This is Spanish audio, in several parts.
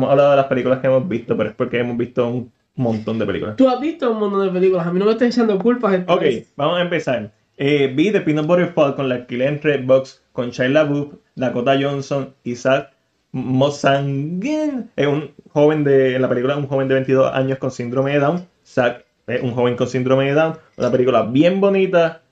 hemos hablado de las películas que hemos visto, pero es porque hemos visto un montón de películas. Tú has visto un montón de películas, a mí no me estás echando culpas. esta Ok, vamos a empezar. Eh, vi The Peanut Butter Falcon, la alquilé en Redbox con Shia LaBeouf, Dakota Johnson, Isaac Mozanguin, es un joven de, en la película, un joven de 22 años con síndrome de Down. Zack es un joven con síndrome de Down. Una película bien bonita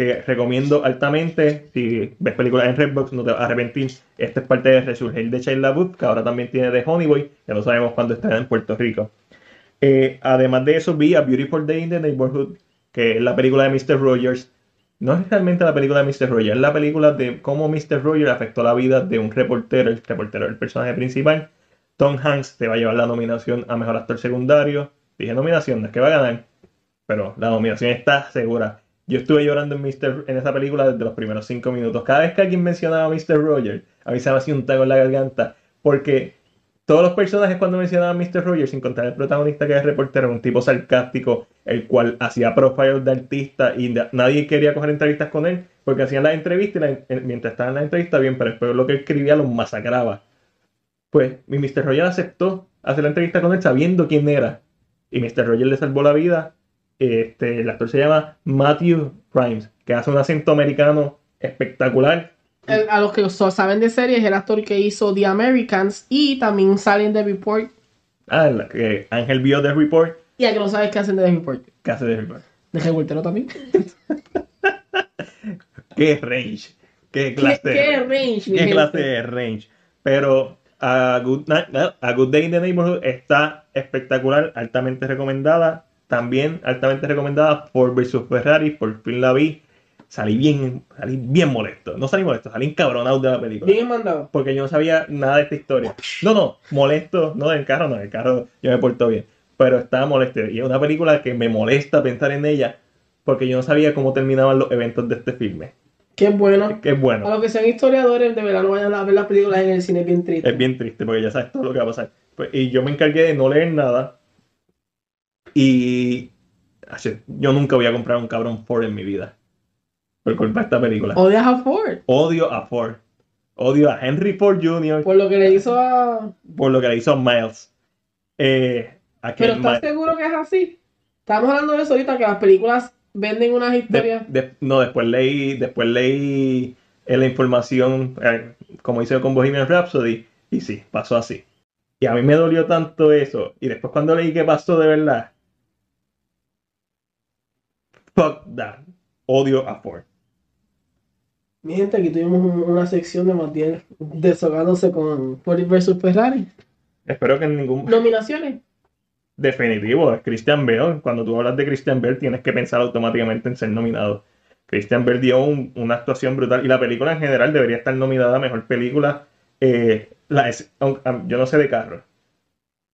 que recomiendo altamente. Si ves películas en Redbox, no te vas a arrepentir. Esta es parte de Resurgir de Shia LaBeouf, que ahora también tiene de Honeyboy. Ya no sabemos cuándo estará en Puerto Rico. Eh, además de eso, vi A Beautiful Day in the Neighborhood, que es la película de Mr. Rogers. No es realmente la película de Mr. Rogers, es la película de cómo Mr. Rogers afectó la vida de un reportero, el reportero el personaje principal. Tom Hanks te va a llevar la nominación a Mejor Actor Secundario. Dije nominación, no es que va a ganar, pero la nominación está segura. Yo estuve llorando en, Mr. en esa película desde los primeros cinco minutos. Cada vez que alguien mencionaba a Mr. Rogers, a mí se me hacía un taco en la garganta, porque todos los personajes cuando mencionaban a Mr. Rogers, sin contar el protagonista que es reportero, un tipo sarcástico, el cual hacía profiles de artistas y na- nadie quería coger entrevistas con él, porque hacían las entrevistas y mientras estaban en la entrevista bien, pero después lo que escribía los masacraba. Pues mi Mr. Rogers aceptó hacer la entrevista con él sabiendo quién era. Y Mr. Rogers le salvó la vida. Este, el actor se llama Matthew Primes, que hace un acento americano espectacular. El- a los que saben de series, el actor que hizo The Americans y también sale en The Report. Ah, la que Ángel vio The Report, Y a que no sabes qué hacen de The Report. que hace The Report. De revoltero también. qué range, qué ¿Qué, clase, qué range, mi qué clase de range. Pero a Good, Night- A Good Day in the Neighborhood está espectacular, altamente recomendada. También altamente recomendada por versus Ferrari, por fin la vi. Salí bien, salí bien molesto. No salí molesto, salí encabronado de la película. Bien mandado. Porque yo no sabía nada de esta historia. No, no, molesto, no del carro, no, del carro yo me porto bien. Pero estaba molesto. Y es una película que me molesta pensar en ella porque yo no sabía cómo terminaban los eventos de este filme. Qué bueno. Es bueno. A los que sean historiadores, de verdad no vayan a ver las películas en el cine, es bien triste. Es bien triste porque ya sabes todo lo que va a pasar. Pues, y yo me encargué de no leer nada. Y yo nunca voy a comprar un cabrón Ford en mi vida. Por culpa de esta película. Odias a Ford. Odio a Ford. Odio a Henry Ford Jr. Por lo que le hizo a. por lo que le hizo a Miles. Eh, a que Pero ¿estás seguro que es así? Estamos hablando de eso ahorita, que las películas venden unas historias. de- no, después leí, después leí eh, la información, eh, como hice con Bohemian Rhapsody, y sí, pasó así. Y a mí me dolió tanto eso. Y después cuando leí qué pasó de verdad, fuck that. Odio a Ford. Mi gente, aquí tuvimos un- una sección de Matiel desahogándose con Ford vs Ferrari. Espero que en ningún Nominaciones. definitivo es Christian Bale. Cuando tú hablas de Christian Bale, tienes que pensar automáticamente en ser nominado. Christian Bale dio un- una actuación brutal y la película en general debería estar nominada a mejor película. Eh, la es- aun- am- yo no sé de carro.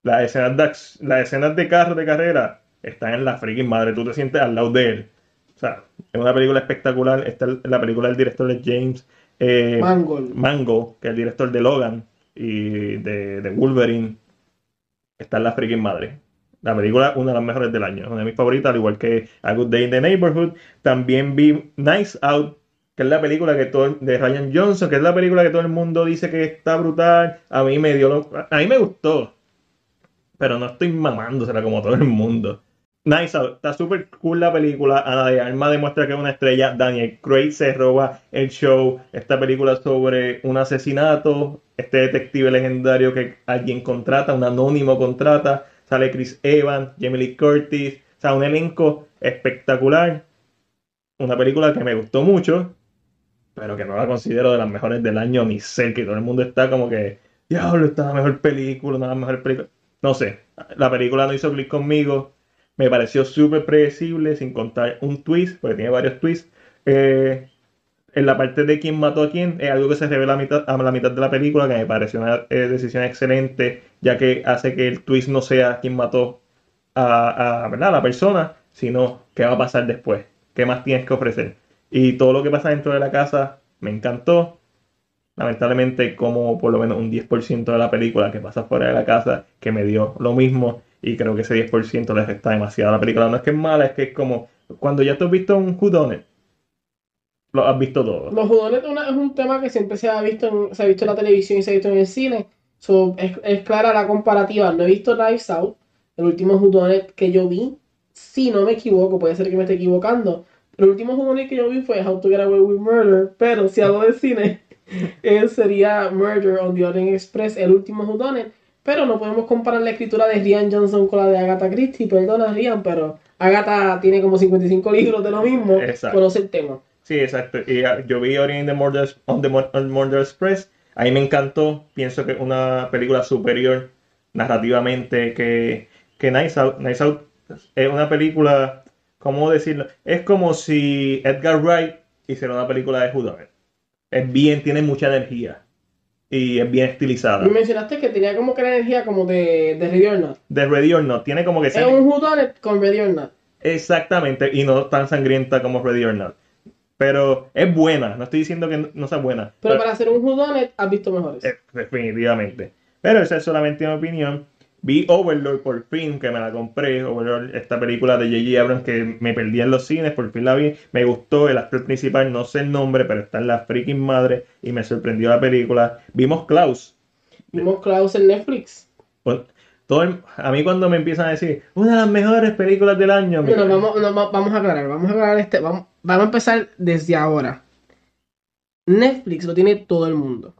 Las escenas de, ac- las escenas de carro de carrera están en la freaking madre. Tú te sientes al lado de él. O sea, es una película espectacular. Esta es la película del director de James eh, Mangold. Mango, que es el director de Logan y de, de Wolverine, está en la freaking madre. La película, una de las mejores del año, una de mis favoritas, al igual que A Good Day in the Neighborhood. También vi Nice Out, que es la película que todo, de Ryan Johnson, que es la película que todo el mundo dice que está brutal. A mí me dio, lo- a mí me gustó, pero no estoy mamándosela como todo el mundo. Nice Out, está súper cool la película. Ana de Armas demuestra que es una estrella. Daniel Craig se roba el show. Esta película sobre un asesinato. Este detective legendario que alguien contrata, un anónimo contrata. Sale Chris Evans, Jamie Lee Curtis. O sea, un elenco espectacular. Una película que me gustó mucho, pero que no la considero de las mejores del año, ni sé que todo el mundo está como que, diablo, esta es la mejor película, una de las mejores películas. No sé, la película no hizo clic conmigo. Me pareció súper predecible, sin contar un twist, porque tiene varios twists. Eh, en la parte de quién mató a quién, es algo que se revela a, mitad- a la mitad de la película, que me pareció una eh, decisión excelente, ya que hace que el twist no sea quién mató a, a, ¿verdad? a la persona, sino qué va a pasar después, qué más tienes que ofrecer. Y todo lo que pasa dentro de la casa me encantó. Lamentablemente, como por lo menos un 10% de la película que pasa fuera de la casa, que me dio lo mismo, y creo que ese 10% le resta demasiado a la película. No es que es mala, es que es como cuando ya tú has visto un Whodunit, lo has visto todo. Los judones es un tema que siempre se ha visto en, se ha visto en la televisión y se ha visto en el cine. So, es, es clara la comparativa. No he visto Knives Out, el último Whodunit que yo vi. Si no me equivoco, puede ser que me esté equivocando. El último Whodunit que yo vi fue How to Get Away with Murder. Pero si hablo de cine, eh, sería Murder on the Orient Express, el último Whodunit. Pero no podemos comparar la escritura de Rian Johnson con la de Agatha Christie. Perdona, Rian, pero Agatha tiene como 55 libros de lo mismo. Exacto. Conoce el tema. Sí, exacto. Y ah, yo vi Orient the Murder, on the Murder Express. Ahí me encantó. Pienso que es una película superior narrativamente que, que Nice Out. Nice Out es una película, ¿cómo decirlo? Es como si Edgar Wright hiciera una película de Whodunit. Es bien, tiene mucha energía. Y es bien estilizada. Mencionaste que tenía como que la energía como de, de Ready or Not. De Ready or Not. Tiene como que Es un Whodunit con Ready or Not. Exactamente, y no tan sangrienta como Ready or Not. Pero es buena, no estoy diciendo que no- sea buena. Pero para hacer un Whodunit has visto mejores. Eh, definitivamente. Pero esa es solamente mi opinión. Vi Overlord por fin, que me la compré. Overlord, esta película de J.J. Abrams que me perdí en los cines, por fin la vi. Me gustó el actor principal, no sé el nombre, pero está en la freaking madre y me sorprendió la película. Vimos Klaus. Vimos Klaus en Netflix. Pues, Todo el- a mí cuando me empiezan a decir una de las mejores películas del año, me- Bueno, vamos, no, va- vamos a aclarar, vamos a aclarar este, vamos, vamos a empezar desde ahora. Netflix lo tiene todo el mundo.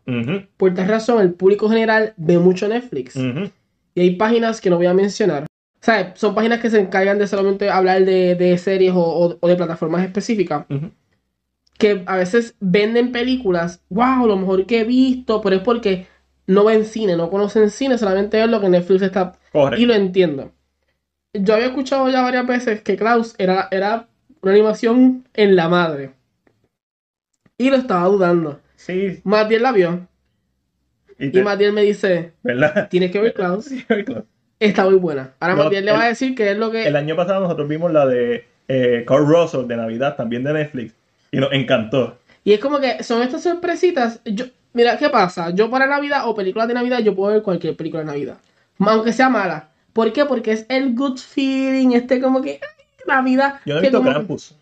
Por tal razón, el público general ve mucho Netflix. ujú. Y hay páginas que no voy a mencionar. O sea, son páginas que se encargan de solamente hablar de, de series o, o- o de plataformas específicas. Que a veces venden películas, wow, lo mejor que he visto, pero es porque no ven cine, no conocen cine, solamente ven lo que Netflix está Correcto. Y lo entiendo. Yo había escuchado ya varias veces que Klaus era, era una animación en la madre. Y lo estaba dudando. Sí, Matiel la vio. Y Y Matiel me dice, ¿verdad? tienes que ver claro. Está muy buena. Ahora No, Matiel le va a decir que es lo que... El año pasado nosotros vimos la de eh, Kurt Russell de Navidad, también de Netflix, y nos encantó. Y es como que son estas sorpresitas. Yo, mira, ¿qué pasa? Yo para Navidad o películas de Navidad, yo puedo ver cualquier película de Navidad. Aunque sea mala. ¿Por qué? Porque es el good feeling, este como que... Navidad. Yo no he visto Krampus.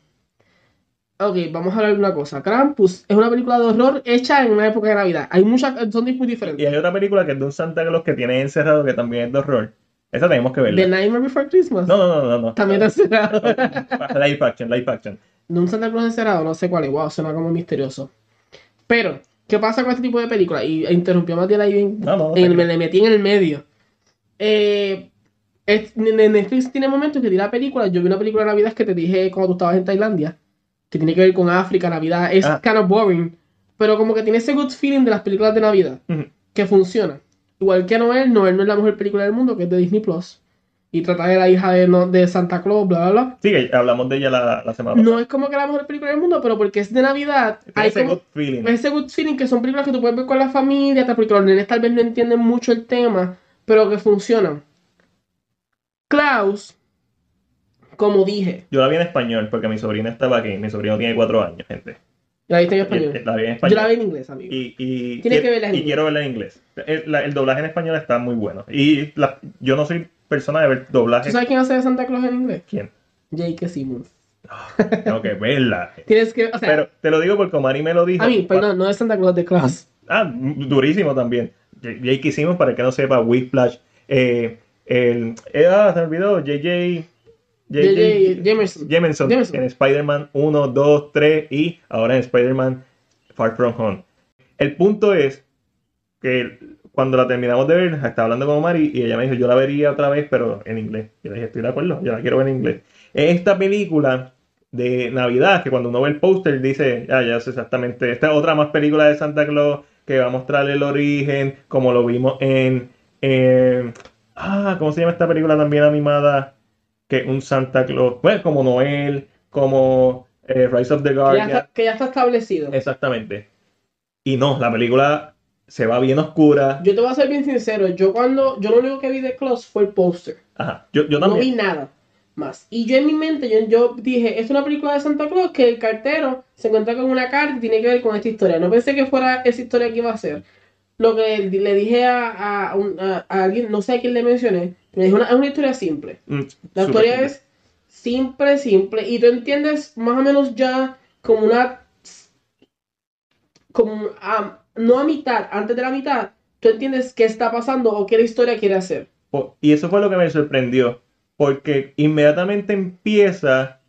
Ok, vamos a hablar de una cosa. Krampus es una película de horror hecha en una época de Navidad. Hay muchas, son muy Y diferentes. hay otra película que es de un Santa Claus que tiene encerrado, que también es de horror. Esa tenemos que The verla. Nightmare Before Christmas. No, no, no, no. no. También está encerrado. Live action, live action. de un Santa Claus encerrado, no sé cuál es. Wow, suena como misterioso. Pero, ¿qué pasa con este tipo de películas? Y interrumpió a Matías ahí bien. No, no, en me le metí en el medio. Eh, es- Netflix tiene momentos que tira películas. Yo vi una película de Navidad que te dije cuando tú estabas en Tailandia. Que tiene que ver con África, Navidad. Es Ah. kind of boring. Pero como que tiene ese good feeling de las películas de Navidad. Que funciona. Igual que Noel, Noel no es la mejor película del mundo, que es de Disney Plus. Y trata de la hija de, no- de Santa Claus, bla, bla, bla. Sí, que hablamos de ella la, la semana pasada. No es como que la mejor película del mundo, pero porque es de Navidad, Tiene hay ese como good feeling. ese good feeling que son películas que tú puedes ver con la familia, porque los nenes tal vez no entienden mucho el tema, pero que funcionan. Klaus, como dije, Yo la vi en español porque mi sobrina estaba aquí. Mi sobrino tiene cuatro años, gente. la viste en español. La vi en Yo español. la vi en inglés, amigo. Y, y, Tienes y- que verla en y inglés. quiero verla en inglés. El, la- el doblaje en español está muy bueno. Y la- yo no soy persona de ver ¿Tú doblaje. sabes quién hace de Santa Claus en inglés? ¿Quién? J.K. Simmons. Tengo que verla. Tienes que, o sea, Pero te lo digo porque Omari me lo dijo. a mí, perdón, no es Santa Claus de Klaus. Ah, durísimo también. Jake hicimos, para el que no sepa, Whiplash. Eh, el, eh, ah, se me olvidó, JJ. J.J. Jameson. Jameson, Jameson. en Spider-Man 1, 2, 3 y ahora en Spider-Man Far From Home. El punto es que cuando la terminamos de ver, estaba hablando con Mari y ella me dijo, yo la vería otra vez, pero en inglés. Yo le dije, estoy de acuerdo, yo la quiero ver en inglés. Esta película de Navidad, que cuando uno ve el póster dice, ah, ya sé exactamente, esta es otra más película de Santa Claus que va a mostrar el origen, como lo vimos en... eh, ah, ¿cómo se llama esta película también animada? Que un Santa Claus, bueno, como Noel, como eh, Rise of the ya, Guardian. está, que ya está establecido. Exactamente. Y no, la película se va bien oscura. Yo te voy a ser bien sincero, yo cuando, yo lo único que vi de Klaus fue el póster. Ajá, yo, yo No vi también. nada más. Y yo en mi mente, yo, yo dije, es una película de Santa Claus que el cartero se encuentra con una carta y tiene que ver con esta historia. No pensé que fuera esa historia que iba a ser. Lo que le dije a, a, un- a- a alguien, no sé a quién le mencioné, me dijo, "Una- es una historia simple. Mm, La historia simple. es simple, simple. Y tú entiendes más o menos ya como una. Como a- no a mitad, antes de la mitad, tú entiendes qué está pasando o qué la historia quiere hacer. Y eso fue lo que me sorprendió, porque inmediatamente empieza,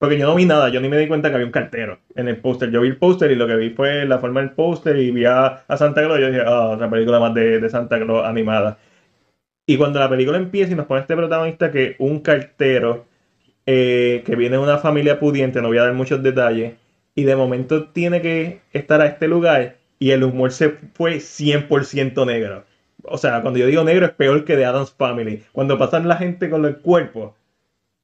porque yo no vi nada, yo ni me di cuenta que había un cartero en el póster. Yo vi el póster y lo que vi fue la forma del póster y vi a, a Santa Claus yo dije, ah, otra película más de, de Santa Claus animada. Y cuando la película empieza y nos pone este protagonista que un cartero eh, que viene de una familia pudiente, no voy a dar muchos detalles, y de momento tiene que estar a este lugar y el humor se fue 100% negro. O sea, cuando yo digo negro es peor que de Adam's Family. Cuando pasan la gente con el cuerpo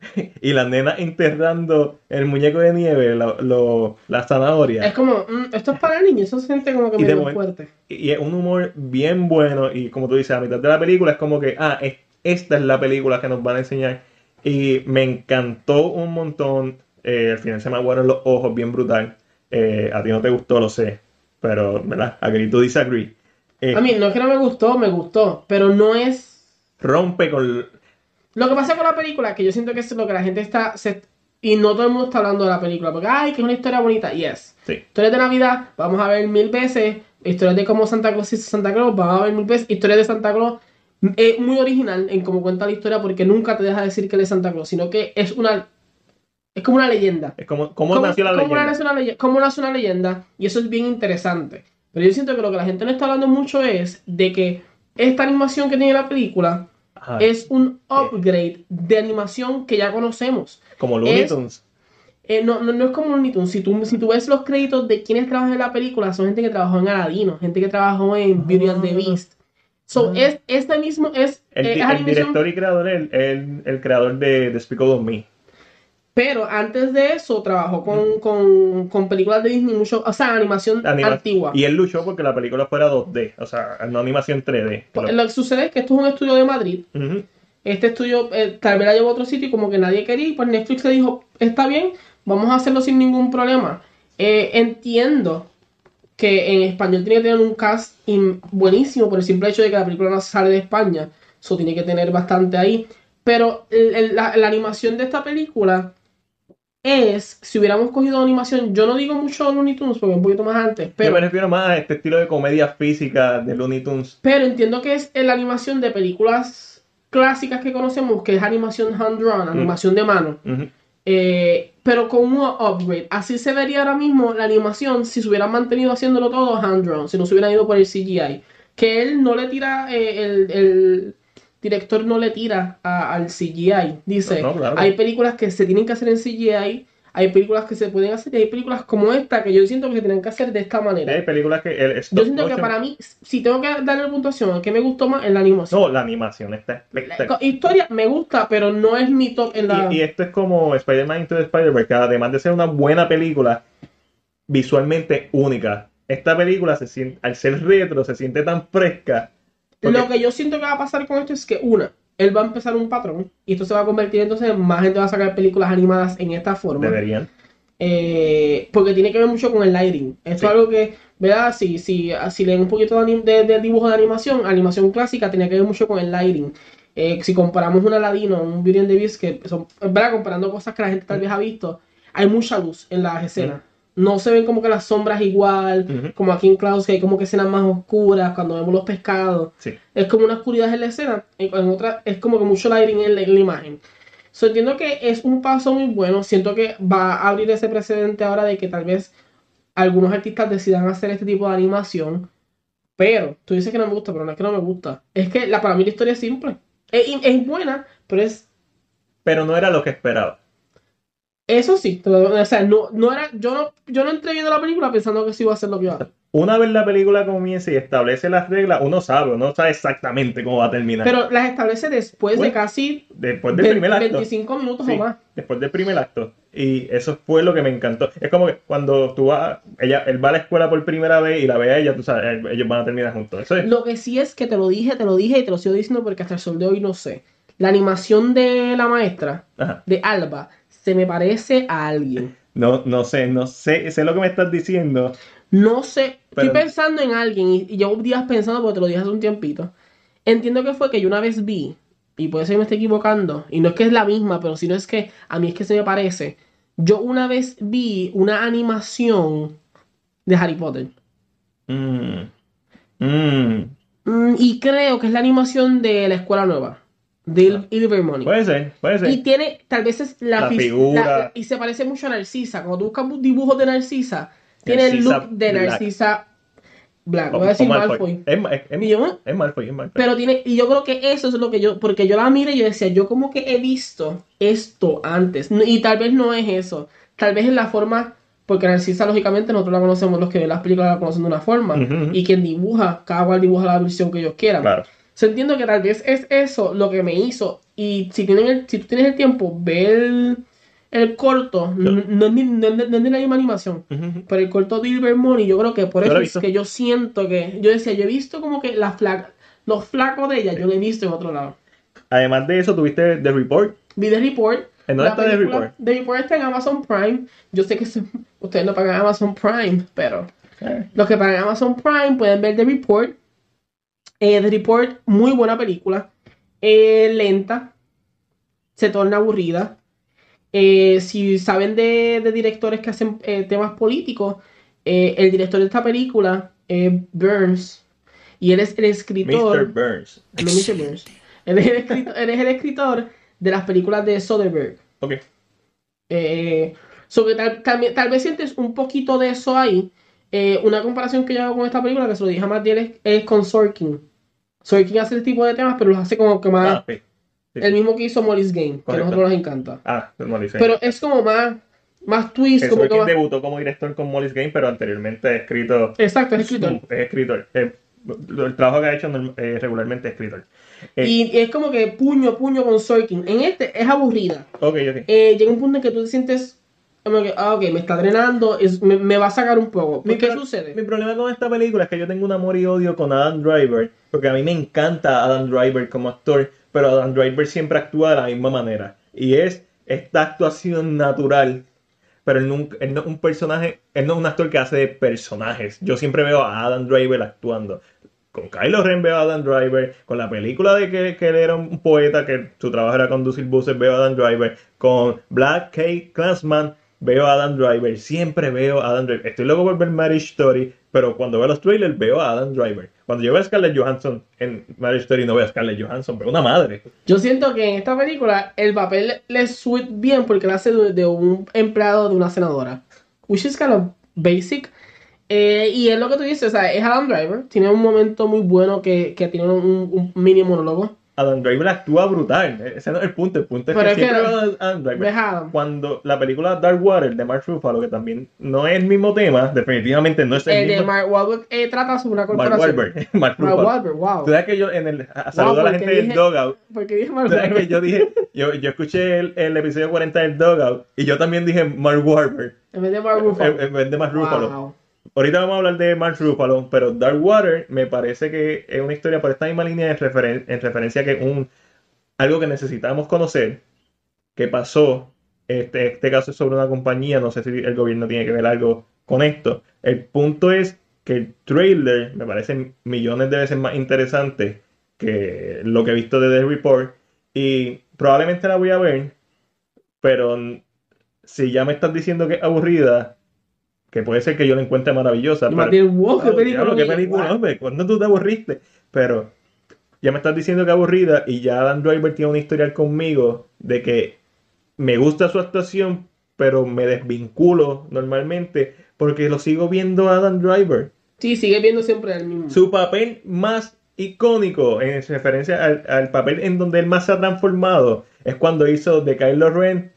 y la nena enterrando el muñeco de nieve, lo, lo- la zanahoria. Es como, mm, esto es para niños, eso se siente como que medio fuerte. Y es un humor bien bueno. Y como tú dices, a mitad de la película es como que, ah, es- esta es la película que nos van a enseñar. Y me encantó un montón. Eh, al final se me aguaron los ojos, bien brutal. Eh, a ti no te gustó, lo sé. Pero, ¿verdad? Agree to disagree. Eh, A mí no es que no me gustó, me gustó, pero no es... rompe con. Lo que pasa con la película, que yo siento que es lo que la gente está... se- Y no todo el mundo está hablando de la película, porque, ay, que es una historia bonita, yes. Sí. Historias de Navidad, vamos a ver mil veces. Historias de cómo Santa Claus hizo Santa Claus, vamos a ver mil veces. Historias de Santa Claus es muy original en cómo cuenta la historia, porque nunca te deja decir que él es Santa Claus, sino que es una... Es como una leyenda. Es como, ¿cómo, nació la leyenda? una cómo nace una leyenda? Y eso es bien interesante. Pero yo siento que lo que la gente no está hablando mucho es de que esta animación que tiene la película Ajá, es un upgrade de animación que ya conocemos. como Looney es- Tunes. Eh, no, no, no es como Looney Tunes. Si tú, si tú ves los créditos de quienes trabajan en la película, son gente que trabajó en Aladino, gente que trabajó en Beauty and the Ah. Beast. So, Ah. es, este mismo es, El, eh, es director y creador el, el, el creador de Despicable Me. Pero antes de eso trabajó con, con, con películas de Disney, mucho, o sea, animación Anima- antigua. Y él luchó porque la película fuera 2D, o sea, no animación 3D. Pues, Lo que sucede es que esto es un estudio de Madrid. Este estudio eh, tal vez la llevó a otro sitio y como que nadie quería. Y pues Netflix le dijo: Está bien, vamos a hacerlo sin ningún problema. Eh, entiendo que en español tiene que tener un cast buenísimo por el simple hecho de que la película no sale de España. Eso tiene que tener bastante ahí. Pero el- el- la, la animación de esta película es, si hubiéramos cogido animación, yo no digo mucho Looney Tunes porque es un poquito más antes, Yo pero me refiero más a este estilo de comedia física de Looney Tunes. Pero entiendo que es la animación de películas clásicas que conocemos, que es animación hand-drawn, animación de mano. Eh, pero con un upgrade. Así se vería ahora mismo la animación si se hubieran mantenido haciéndolo todo hand-drawn, si no se hubieran ido por el CGI. Que él no le tira, eh, el, el director no le tira a- al CGI. Dice, No, no, claro. hay películas que se tienen que hacer en CGI, hay películas que se pueden hacer y hay películas como esta que yo siento que se tienen que hacer de esta manera. Hay películas que el Yo siento que para mí, si tengo que darle puntuación, ¿qué me gustó más? En la animación. No, la animación está La historia me gusta, pero no es mi top en la. Y, y esto es como Spider-Man Into the Spider-Verse, que además de ser una buena película, visualmente única. Esta película, se siente, al ser retro, se siente tan fresca. Porque- Lo que yo siento que va a pasar con esto es que, una, él va a empezar un patrón y esto se va a convertir entonces en más gente va a sacar películas animadas en esta forma. Deberían. Eh, porque tiene que ver mucho con el lighting. Esto Sí. es algo que, ¿verdad? Si, si, si leen un poquito de, de- de dibujo de animación, animación clásica tenía que ver mucho con el lighting. Eh, si comparamos un Aladino, un Beauty and the Beast, que son, ¿verdad? Comparando cosas que la gente tal vez ha visto, hay mucha luz en las escenas. No se ven como que las sombras igual, como aquí en Klaus, que hay como que escenas más oscuras cuando vemos los pescados. Sí. Es como una oscuridad en la escena, en, en otra es como que mucho lighting en la, en la imagen. So, entiendo que es un paso muy bueno. Siento que va a abrir ese precedente ahora de que tal vez algunos artistas decidan hacer este tipo de animación. Pero, tú dices que no me gusta, pero no es que no me gusta. Es que la, para mí la historia es simple. Es, es buena, pero es. Pero no era lo que esperaba. Eso sí, o sea, no, no era, yo no, yo no entré viendo la película pensando que sí iba a ser lo que iba a hacer. Una vez la película comienza y establece las reglas, uno sabe, uno sabe exactamente cómo va a terminar. Pero las establece después de Bueno, casi después del 20 primer acto. 25 minutos Sí, o más. después del primer acto. Y eso fue lo que me encantó. Es como que cuando tú vas, ella, él va a la escuela por primera vez y la ve a ella, tú sabes, ellos van a terminar juntos. Eso es. Lo que sí es que te lo dije, te lo dije y te lo sigo diciendo porque hasta el sol de hoy no sé. La animación de la maestra, Ajá. de Alba, se me parece a alguien. No, no sé, no sé, sé lo que me estás diciendo. No sé, Pero- estoy pensando en alguien y, y llevo días pensando porque te lo dije hace un tiempito. Entiendo que fue que yo una vez vi, y puede ser que me esté equivocando, y no es que es la misma, pero sino es que a mí es que se me parece. Yo una vez vi una animación de Harry Potter. Mm. Mm. Mm, y creo que es la animación de la escuela nueva. De Ilvermont. Puede ser, puede ser. Y tiene, tal vez es la, La figura. la- y se parece mucho a Narcisa. Cuando tú buscas dibujos de Narcisa, tiene el look de Black. Narcisa Black. Voy a decir o Malfoy. Es, es, es, Y yo, es Malfoy, es Malfoy. Pero tiene, y yo creo que eso es lo que yo, porque yo la miro y yo decía, yo como que he visto esto antes, y tal vez no es eso, tal vez es la forma, porque Narcisa lógicamente nosotros la conocemos, los que ven las películas la conocen de una forma, y quien dibuja, cada cual dibuja la versión que ellos quieran. Claro. So, entiendo que tal vez es eso lo que me hizo, y si, tienen el- si tú tienes el tiempo, ve el, el corto, no, no es de- no es de la misma animación. Pero el corto de Gilbert Money, yo creo que por eso es que yo siento que. Yo decía, yo he visto como que la flaca, los flacos de ella, yo lo he visto en otro lado. Además de eso, tuviste The Report. Vi The Report. ¿En dónde la está The Report? The Report está en Amazon Prime. Yo sé que se- ustedes no pagan Amazon Prime, pero Eh, los que pagan Amazon Prime pueden ver The Report. Eh, The Report, muy buena película. Eh, lenta. Se torna aburrida. Eh, si saben de, de directores que hacen eh, temas políticos, eh, el director de esta película es Burns. Y él es el escritor. Mr. Burns. No, Mr. Burns. Él es el escritor, él es el escritor de las películas de Soderbergh. Ok. Eh, sobre tal, tal, tal vez sientes un poquito de eso ahí. Eh, una comparación que yo hago con esta película, que se lo dije a Matiel, es, es con Sorkin. Sorkin hace este tipo de temas, pero los hace como que más. Ah, sí. Sí, el mismo que hizo Molly's Game, que a nosotros nos encanta. Ah, no dice. Pero es como más, más twist, como que quien más. debutó como director con Molly's Game, pero anteriormente ha escrito. Exacto, es escritor. Es escritor. Eh, el trabajo que ha hecho eh, regularmente es escritor. Y es como que puño puño con Sorkin. En este es aburrida. Ok, ok. Llega un punto en que tú te sientes ah, ok, me está drenando, es- me, me va a sacar un poco. ¿Qué sucede? Mi problema con esta película es que yo tengo un amor y odio con Adam Driver, porque a mí me encanta Adam Driver como actor, pero Adam Driver siempre actúa de la misma manera. Y es esta actuación natural, pero él, nunca, él no es un personaje, él no es un actor que hace de personajes. Yo siempre veo a Adam Driver actuando. Con Kylo Ren veo a Adam Driver, con la película de que, que él era un poeta, que su trabajo era conducir buses, veo a Adam Driver, con Black Cake Clansman veo a Adam Driver, siempre veo a Adam Driver. Estoy loco por ver Marriage Story, pero cuando veo los trailers veo a Adam Driver. Cuando yo veo a Scarlett Johansson en Marriage Story no veo a Scarlett Johansson, veo una madre. Yo siento que en esta película el papel le suit bien porque le hace de, de un empleado de una senadora. Which is kind of basic. Eh, y es lo que tú dices, o sea, es Adam Driver. Tiene un momento muy bueno que, que tiene un, un mini monólogo. Adam Driver actúa brutal. Ese no es el punto. El punto es Pero que es siempre Adam Driver. Adam. Cuando la película Dark Water de Mark Ruffalo, que también no es el mismo tema, definitivamente no es el El de. Mark Wahlberg eh, trata sobre una Mark corporación. Wahlberg. Mark Mark. Wahlberg, wow. Tú sabes que yo en el saludo a la gente del dije- Dogout. Porque dije Mark sabes que Wahlberg. yo dije, yo, yo escuché el, el episodio 40 del Dogout y yo también dije Mark Wahlberg En vez de Mark Ruffalo. en vez de Mark Ruffalo. Ahorita vamos a hablar de Mark Ruffalo, pero Dark Water me parece que es una historia por esta misma línea en, referen- en referencia que un algo que necesitamos conocer que pasó. Este, este caso es sobre una compañía, no sé si el gobierno tiene que ver algo con esto. El punto es que el trailer me parece millones de veces más interesante que lo que he visto de The Report y probablemente la voy a ver, pero si ya me estás diciendo que es aburrida, que puede ser que yo la encuentre maravillosa, Y pero- wow, qué película. diablo, qué Y- película, wow. hombre, ¿cuándo tú te aburriste? Pero ya me estás diciendo que aburrida y ya Adam Driver tiene una historial conmigo de que me gusta su actuación, pero me desvinculo normalmente porque lo sigo viendo a Adam Driver. Sí, sigue viendo siempre el mismo. Su papel más icónico en referencia al, al papel en donde él más se ha transformado es cuando hizo de Kylo Ren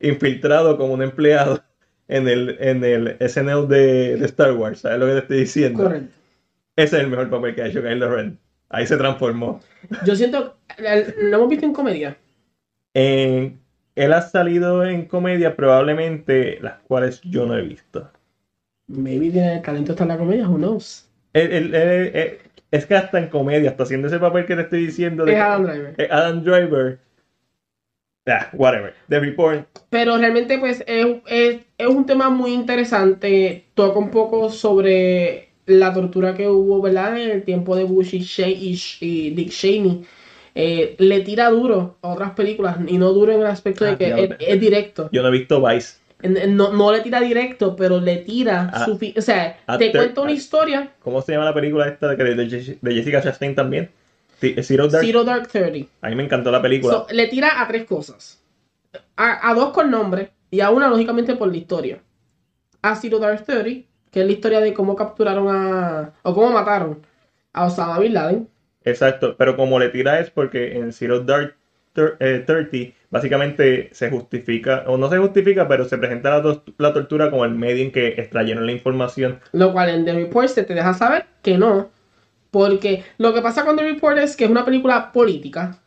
infiltrado como un empleado en el, en el SNL de, de Star Wars. ¿Sabes lo que te estoy diciendo? Correcto. Ese es el mejor papel que ha hecho Kylo Ren. Ahí se transformó. Yo siento. ¿Lo hemos visto en comedia? En- él ha salido en comedia probablemente las cuales yo no he visto. Maybe tiene el talento está en la comedia, who knows. Él- él- él- es que hasta en comedia, hasta haciendo ese papel que te estoy diciendo de Es Adam Driver. Adam Driver. Ah, whatever. The Report. Pero realmente, pues, es, es- es un tema muy interesante. Toca un poco sobre la tortura que hubo, ¿verdad? En el tiempo de Bush y, y y Dick Cheney. Eh, le tira duro a otras películas y no duro en el aspecto Ah, de que es, es directo. Yo no he visto Vice. no, no le tira directo, pero le tira Ah, su O sea, ah, te cuenta una ah. historia. ¿Cómo se llama la película esta de- de Jessica Chastain también? Zero Dark. Zero Dark Thirty. A mí me encantó la película. So, le tira a tres cosas. A, a dos con nombre y a una, lógicamente, por la historia. A Zero Dark Thirty, que es la historia de cómo capturaron a. o cómo mataron a Osama Bin Laden. Exacto, pero como le tira es porque en Zero Dark eh, 30 básicamente se justifica, o no se justifica, pero se presenta la tortura como el medio en que extrayeron la información. Lo cual en The Report se te deja saber que no. Porque lo que pasa con The Report es que es una película política.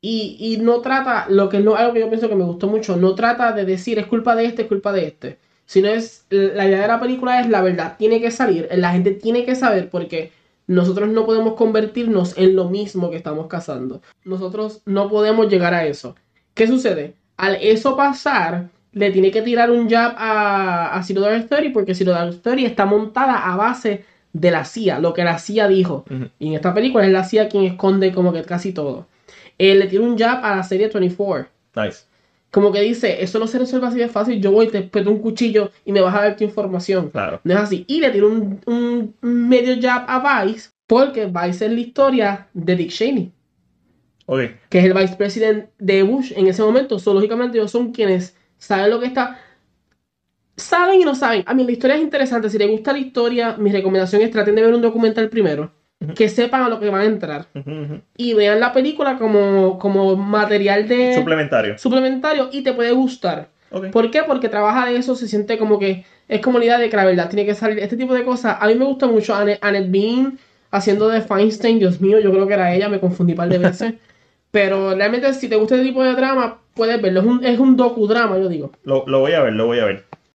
Y, y no trata, lo que lo- algo que yo pienso que me gustó mucho, no trata de decir es culpa de este, es culpa de este. Sino es, la idea de la película es la verdad, tiene que salir, la gente tiene que saber porque nosotros no podemos convertirnos en lo mismo que estamos cazando. Nosotros no podemos llegar a eso. ¿Qué sucede? Al eso pasar, le tiene que tirar un jab a, a Zero Dark Story porque Zero Dark Story está montada a base de la CIA, lo que la CIA dijo. Ujú. Y en esta película es la CIA quien esconde como que casi todo. Eh, le tira un jab a la serie 24. Nice. Como que dice, eso no se resuelve así de fácil, yo voy, te peto un cuchillo y me vas a dar tu información. Claro. No es así. Y le tiro un, un medio jab a Vice porque Vice es la historia de Dick Cheney Ok. que es el vicepresidente de Bush en ese momento. So, lógicamente, ellos son quienes saben lo que está. Saben y no saben. A mí la historia es interesante. Si les gusta la historia, mi recomendación es traten de ver un documental primero. Que sepan a lo que van a entrar. Y vean la película como, como material de Suplementario. suplementario y te puede gustar. Ok. ¿Por qué? Porque trabaja de eso, se siente como que es como la idea de que la verdad tiene que salir. Este tipo de cosas. A mí me gusta mucho Annette, Annette Bean haciendo de Feinstein. Dios mío, yo creo que era ella, me confundí un par de veces. Pero realmente, si te gusta este tipo de drama, puedes verlo. Es un, es un docudrama, yo digo. Lo, lo voy a ver, lo voy a ver.